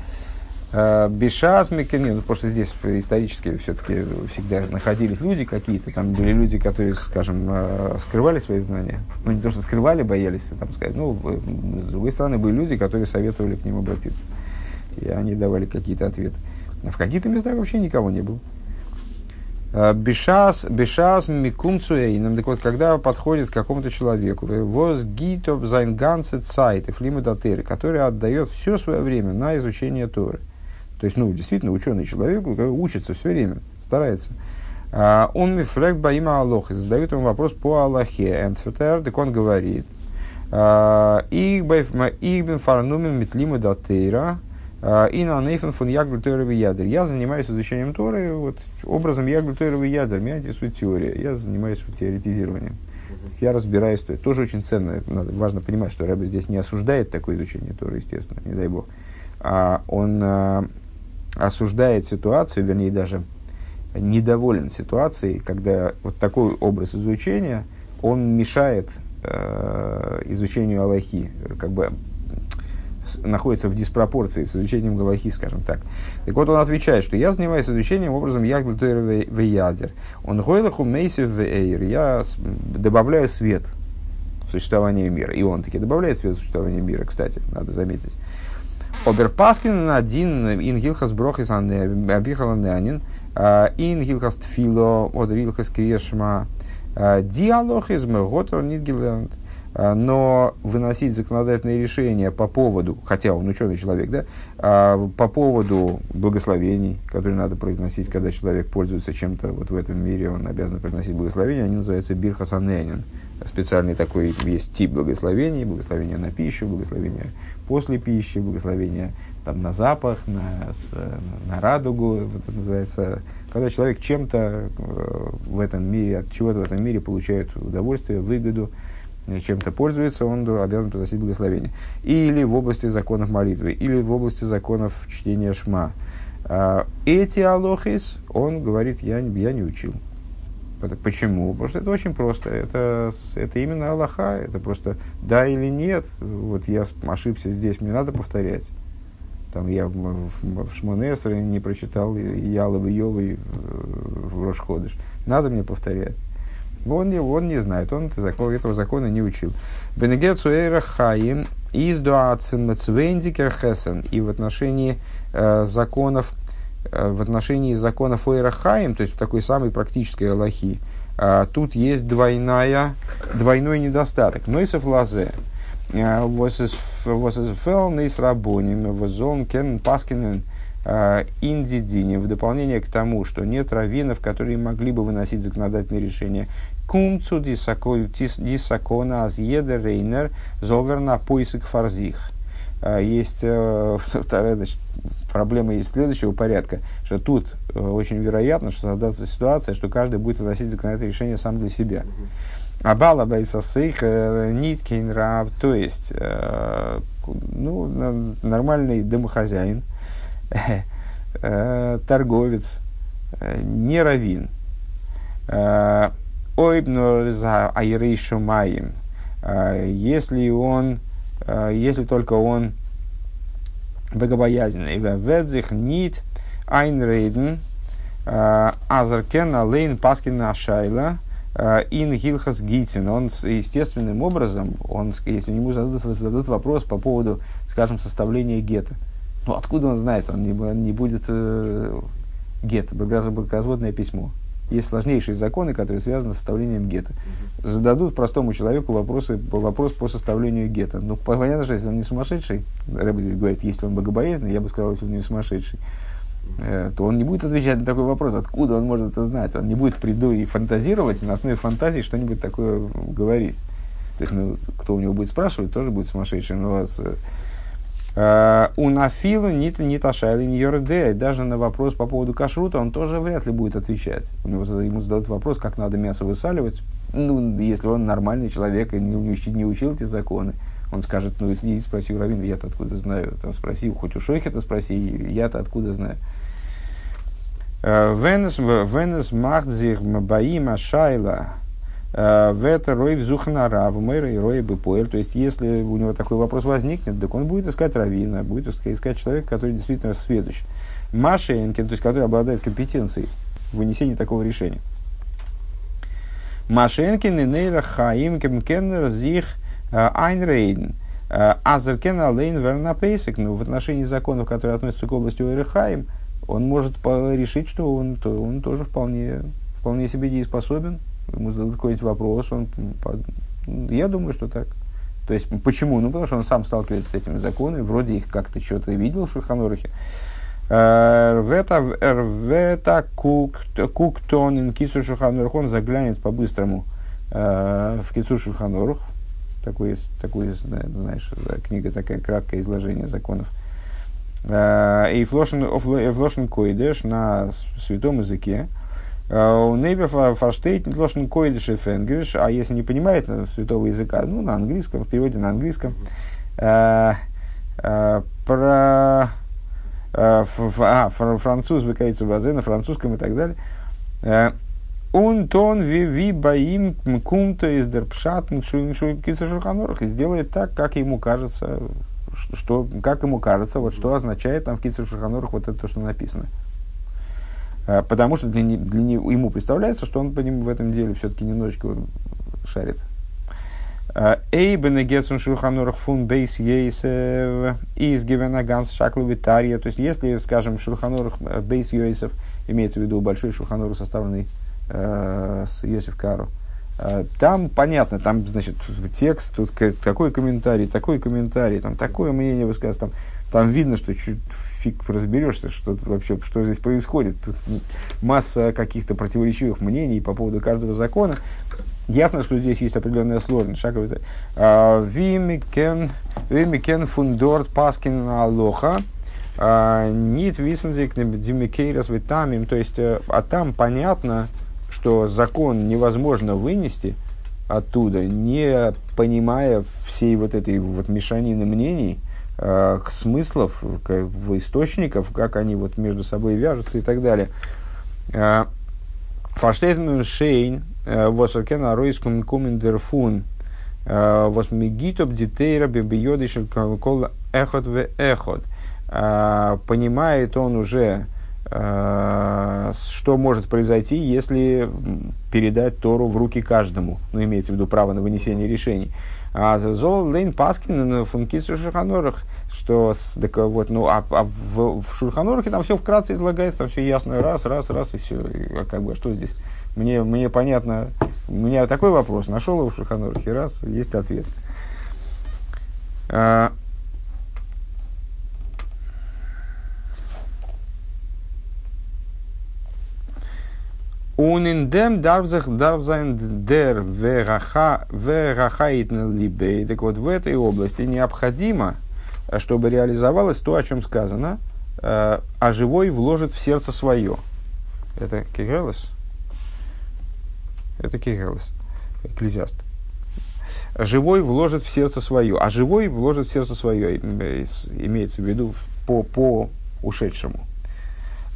Бешас Мекенин, ну, что здесь исторически все-таки всегда находились люди какие-то, там были люди, которые, скажем, э, скрывали свои знания. Ну, не то, что скрывали, боялись там сказать, ну, с другой стороны, были люди, которые советовали к ним обратиться. И они давали какие-то ответы. А в каких-то местах вообще никого не было. Э, бешас, бешас микумцуэйном. Так вот, когда подходит к какому-то человеку, воз гитов зайнганце цайт, который отдает все свое время на изучение Торы – то есть, ну, действительно, ученый человек учится все время, старается. А, он мифрект баима и задает ему вопрос по Аллахе. Энтфетер, так он говорит. А, Игбен фарнумен метлиму датейра, а, и на нейфен фон яглю тойровый ядер. Я занимаюсь изучением Торы вот, образом яглю тойровый ядер. Меня интересует теория. Я занимаюсь теоретизированием. Я разбираюсь, то тоже очень ценно. Надо, важно понимать, что Рэбе здесь не осуждает такое изучение Торы, естественно, не дай бог. А он осуждает ситуацию, вернее даже недоволен ситуацией, когда вот такой образ изучения, он мешает э, изучению Аллахи, как бы находится в диспропорции с изучением Галахи, скажем так. Так вот, он отвечает, что я занимаюсь изучением образом Ягблтойр Веядер. Он гойлаху мейсив веэйр. Я добавляю свет в существование мира. И он таки добавляет свет в существование мира, кстати, надо заметить. Оберпаскин один ин гилхас брохис абихаланянин, ин гилхас тфило, од рилхас крешма, диалог из меготор нидгиленд. Но выносить законодательные решения по поводу, хотя он ученый человек, да, по поводу благословений, которые надо произносить, когда человек пользуется чем-то вот в этом мире, он обязан произносить благословения, они называются бирхасаненин. Специальный такой есть тип благословений, благословения на пищу, благословения после пищи, благословение там, на запах, на, с, на радугу, это называется, когда человек чем-то э, в этом мире, от чего-то в этом мире получает удовольствие, выгоду, э, чем-то пользуется, он обязан приносить благословение. Или в области законов молитвы, или в области законов чтения шма. А, эти алохис, он говорит, я, я не учил. Почему? Потому что это очень просто. Это, это именно Аллаха. Это просто да или нет. Вот я ошибся здесь, мне надо повторять. Там я в, в, Шмонесре не прочитал Ялов и Йовы в Рошходыш. Надо мне повторять. Он, не, он не знает, он этого закона не учил. Бенегецу эйра хаим из хесен. И в отношении э, законов Э, в отношении закона Фойрахаим, то есть в такой самой практической Аллахи, э, тут есть двойная, двойной недостаток. Но и софлазе. Восэсфэл нейс рабоним, возон кен паскинен индидини. В дополнение к тому, что нет раввинов, которые могли бы выносить законодательные решения. Кумцу дисакона азьеда рейнер золверна поиск фарзих. А, есть э, вторая значит, проблема есть следующего порядка, что тут э, очень вероятно, что создастся ситуация, что каждый будет выносить законодательное решение сам для себя. Абала байсасейх ниткин раб, то есть э, ну, нормальный домохозяин, торговец, не равин. Ойбнор за айрейшу. Если он Э, если только он богобоязненный. Ведзих нит айнрейден э, азаркен алейн паскин ашайла э, ин гилхас гитин. Он естественным образом, он, если ему зададут, зададут вопрос по поводу, скажем, составления гетто, ну откуда он знает, он не, не будет э, гетто, бракоразводное письмо есть сложнейшие законы, которые связаны с составлением гетто. Зададут простому человеку вопросы, вопрос по составлению гетто. Ну, понятно, что если он не сумасшедший, Рэбби здесь говорит, если он богобоязненный, я бы сказал, если он не сумасшедший, э, то он не будет отвечать на такой вопрос, откуда он может это знать. Он не будет приду и фантазировать, на основе фантазии что-нибудь такое говорить. То есть, ну, кто у него будет спрашивать, тоже будет сумасшедший. Но с, Э, у нафилу нит нит ашайли не йорде. Даже на вопрос по поводу кашрута он тоже вряд ли будет отвечать. Ему задают вопрос, как надо мясо высаливать. Ну, если он нормальный человек и не, не, не учил эти законы, он скажет, ну, иди спроси у Равина, я-то откуда знаю. Там спроси, хоть у Шойха-то спроси, я-то откуда знаю. Э, Венес, Венес махдзих мабаим ашайла Э, в это рой взухнара, в мэра и рой бепоэль. То есть, если у него такой вопрос возникнет, так он будет искать равина, будет искать человека, который действительно сведущ. Машенкин, то есть, который обладает компетенцией в вынесении такого решения. Машенкин и нейра хаим кеннер зих э, айнрейден. Э, Азеркен алейн вернапейсик. Ну, в отношении законов, которые относятся к области Ойрехаим, он может решить, что он, он тоже вполне, вполне себе дееспособен, ему зададут какой-нибудь вопрос, он, я думаю, что так. То есть, почему? Ну, потому что он сам сталкивается с этими законами, вроде их как-то что-то видел в Шульханорахе. Э, Рвета куктон ин кицу Шульханорах, он заглянет по-быстрому э, в кицу Шульханорах. Такой, такой, знаешь, книга такая, краткое изложение законов. Э, и флошен койдеш на святом языке. Э, у Нейбе фаштейт лошен койдиши фенгриш, а если не понимает святого языка, ну, на английском, в переводе на английском, э, э, про а, француз выкается в на французском и так далее. Он тон ви ви баим кумта из дерпшатн шульханорах и сделает так, как ему кажется, что, как ему кажется, вот что означает там в кицер шульханорах вот это то, что написано. А, потому что для, для него, ему представляется, что он по нему в этом деле все-таки немножечко шарит. А, Эйбен Гетсун Шурханурах фун бейс ейсев из Гивенаганс Шакловитария. То есть, если, скажем, Шурханурах э, бейс ейсев, имеется в виду большой Шурханур, составленный э, с Йосиф Кару, э, там понятно, там, значит, текст, тут такой комментарий, такой комментарий, там такое мнение высказано, там там видно, что чуть фиг разберешься, что вообще, что здесь происходит. Тут масса каких-то противоречивых мнений по поводу каждого закона. Ясно, что здесь есть определенная сложность. Шаговый а, Вимикен фундорт паскин алоха. А, Нит висензик димикейрас витамим. То есть, э, а там понятно, что закон невозможно вынести оттуда, не понимая всей вот этой вот мешанины мнений, э, смыслов, к, в источников, как они вот между собой вяжутся и так далее. Э, Фаштейтмен шейн э, восеркен аройскум кумендерфун э, восмигитоп дитейра бибиодишель кол эхот в эхот. Понимает он уже, что может произойти, если передать Тору в руки каждому, ну, имеется в виду право на вынесение решений. А зол лейн паскин функису шурханорах, что так, вот, ну, а, а в, в шурханорахе там все вкратце излагается, там все ясно, раз, раз, раз, и все. И, а как бы, что здесь? Мне, мне понятно, у меня такой вопрос, нашел его в шурханорахе, раз, есть ответ. Униндем дарвзах дарвзайн дер верахаитн либей. Так вот, в этой области необходимо чтобы реализовалось то, о чем сказано, а живой вложит в сердце свое. Это Кохелес? Это Кохелес, экклезиаст. Живой вложит в сердце свое, а живой вложит в сердце свое, имеется в виду по, по ушедшему.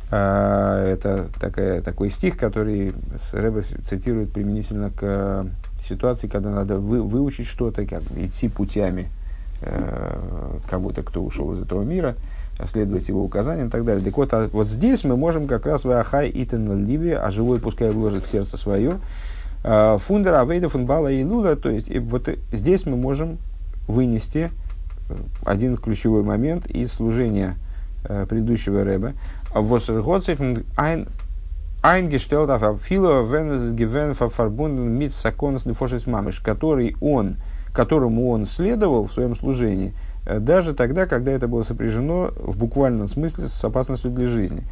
Это такая, такой стих, который Рэбе цитирует применительно к ситуации, когда надо вы, выучить что-то, как идти путями э, кого-то, кто ушел из этого мира, следовать его указаниям и так далее. Так вот, а вот здесь мы можем как раз в Ахай Итан Ливи, а живой пускай вложит в сердце свое, э, фундер Авейда Фунбала и Лула, то есть и вот здесь мы можем вынести э, один ключевой момент из служения э, предыдущего Рэба. איינגעשטעלט אפילו, ווען עס געווען פארבונדן מיט סכנת נפשות ממש, который он, которому он следовал в своем служении, э, даже тогда, когда это было сопряжено в буквальном смысле с опасностью для жизни.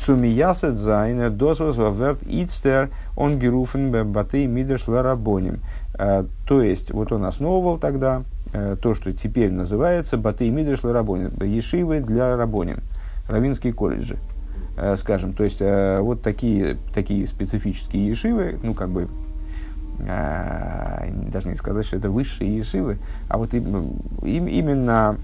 צו מייסד זיין דאס וואס ווערט איצטער אנגערופן בתי מדרש לרבנים. Э, то есть, вот он основывал тогда э, то, что теперь называется батей мидеш ларабоним, ешивы для рабоним, равинские колледжи. Э, скажем. То есть, э, вот такие, такие специфические ешивы, ну, как бы, э, даже не сказать, что это высшие ешивы, а вот им, им, именно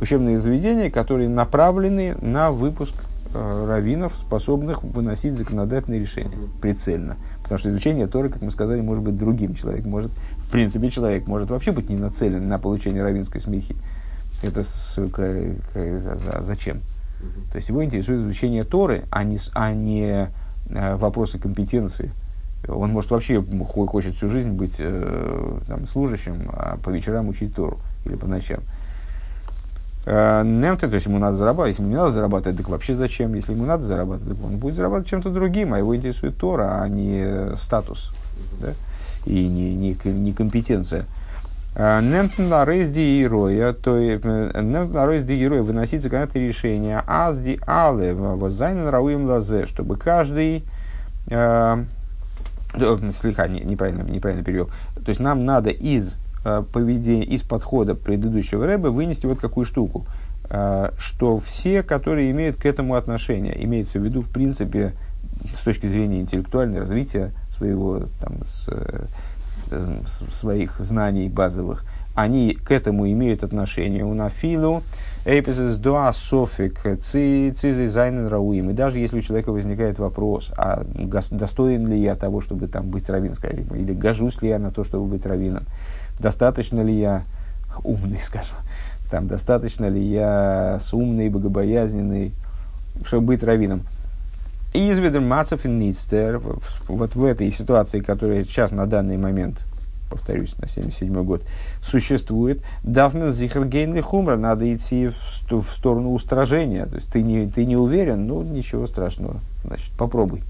учебные заведения, которые направлены на выпуск раввинов, способных выносить законодательные решения прицельно. Потому что изучение Торы, как мы сказали, может быть другим. Человек может, в принципе, человек может вообще быть не нацелен на получение равинской смехи. Это, сука, это зачем? То есть его интересует изучение Торы, а не, а не э, вопросы компетенции. Он может вообще хочет всю жизнь быть э, там, служащим, а по вечерам учить Тору или по ночам. Э, Немты, то есть ему надо зарабатывать, если ему не надо зарабатывать, так вообще зачем? Если ему надо зарабатывать, так он будет зарабатывать чем-то другим, а его интересует Тора, а не статус да? и не, не, не компетенция. Немтен на рейсди героя, то есть немтен на рейсди героя выносить законодательные решения, азди але, вот зайнен рауим лазе, чтобы каждый э, слегка неправильно, неправильно перевел. То есть нам надо из э, поведения, из подхода предыдущего рэба вынести вот какую штуку, э, что все, которые имеют к этому отношение, имеется в виду, в принципе, с точки зрения интеллектуального развития своего там, с, э, своих знаний базовых, они к этому имеют отношение. У нафилу эпизис дуа софик цизы зайнен рауим. И даже если у человека возникает вопрос, а достоин ли я того, чтобы там быть раввином, или гожусь ли я на то, чтобы быть раввином, достаточно ли я умный, скажем, там, достаточно ли я с умный, богобоязненный, чтобы быть раввином. Изведер Мацев и Ництер, вот в этой ситуации, которая сейчас на данный момент, повторюсь, на 77 год, существует, Дафмен Зихергейн Хумра, надо идти в, в сторону устражения. То есть ты не, ты не уверен, ну ничего страшного, значит, попробуй.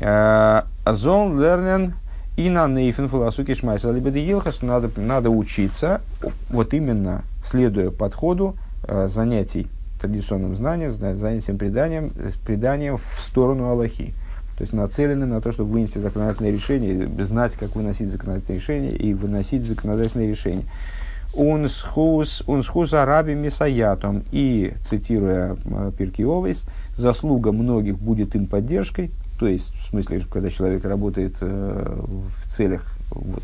А, Зон Лернен и на Нейфен Филосуки Шмайса Елхас надо, надо учиться, вот именно следуя подходу а, занятий традиционным знанием, занятием преданием, преданием в сторону Аллахи. То есть нацеленным на то, чтобы вынести законодательное решение, знать, как выносить законодательное решение и выносить законодательное решение. Он схус араби мисаятом. И, цитируя э, Пиркиовис, заслуга многих будет им поддержкой. То есть, в смысле, когда человек работает э, в целях вот,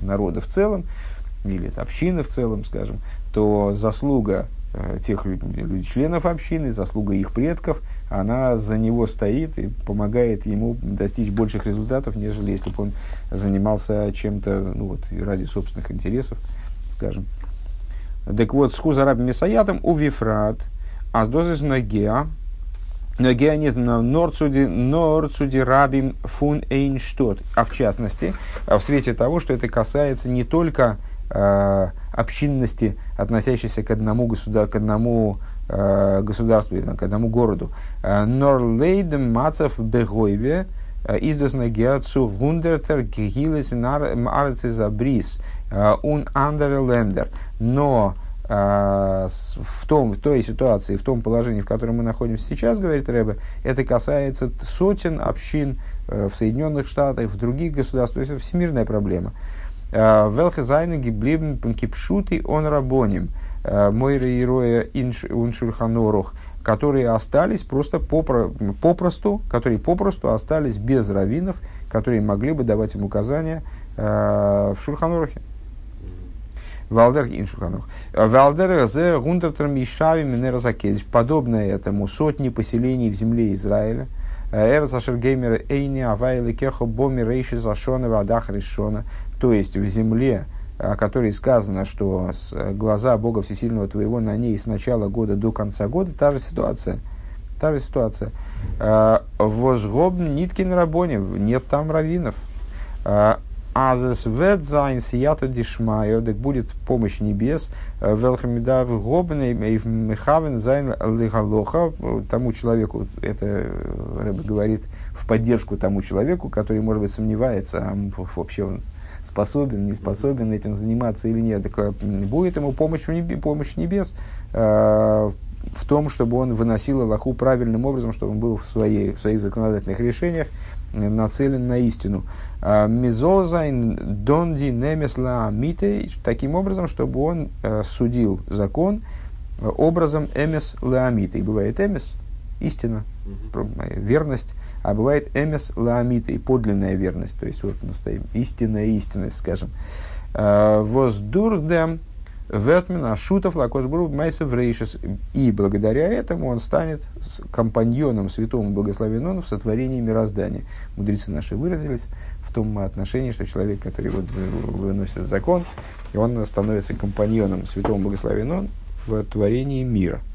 народа в целом, или общины в целом, скажем, то заслуга Э, тех людей, членов общины, заслуга их предков, она за него стоит и помогает ему достичь больших результатов, нежели если бы он занимался чем-то ну, вот, ради собственных интересов, скажем. Так вот, с хузарабим месаятом у вифрат, а с дозис ногеа, ногеа нет, на норцуди, норцуди рабим фун эйнштот, а в частности, в свете того, что это касается не только э, общинности, относящейся к одному, государ, к одному э, государству, к одному городу. Э, Норлейдем Мацев Бегойве э, издосна геацу гундертер гигилес арцизабрис ун андерлендер. Но в, том, в той ситуации, в том положении, в котором мы находимся сейчас, говорит Рэбе, это касается сотен общин в Соединенных Штатах, в других государствах. То есть это всемирная проблема. Велхезайны гиблибн кипшуты он рабоним. Мойры и Роя Уншурханорух, которые остались просто попро, попросту, которые попросту остались без раввинов, которые могли бы давать им указания в Шурханорухе. Валдер ин Шурханух. Валдер зе гундертер мишави минерзакедиш. Подобное этому сотни поселений в земле Израиля. ארץ אשר גומר עיני הוי' אלקיך בה מרשית השנה ועד אחרית שנה. То есть в земле, о которой сказано, что глаза Бога Всесильного твоего на ней с начала года до конца года, та же ситуация. Та же ситуация. Возгоб ниткин рабоне, нет там раввинов. אז עס וועט זיין סייעתא דשמיא, так будет помощь небес, וועלכע מ'דארף האבן מכוון זיין להלכה, тому человеку, это Рэбе говорит в поддержку тому человеку, который, может быть, сомневается, а вообще он способен, не способен этим заниматься или нет. Так будет ему помощь, помощь небес в том, чтобы он выносил Аллаху правильным образом, чтобы он был в, своей, в своих законодательных решениях нацелен на истину. А, Мизозайн донди немесла мите, таким образом, чтобы он э, судил закон э, образом эмес лаамиты. И бывает эмес, истина. Верность, а бывает эмес лаамиты, подлинная верность, то есть вот истинная истинность, скажем. Воздурдем Вертмен, Ашутов, Лакошбург, Майсов Рейшес. И благодаря этому он станет компаньоном святому благословенному в сотворении мироздания. Мудрецы наши выразились в том отношении, что человек, который вот выносит закон, и он становится компаньоном святому благословенному в творении мира –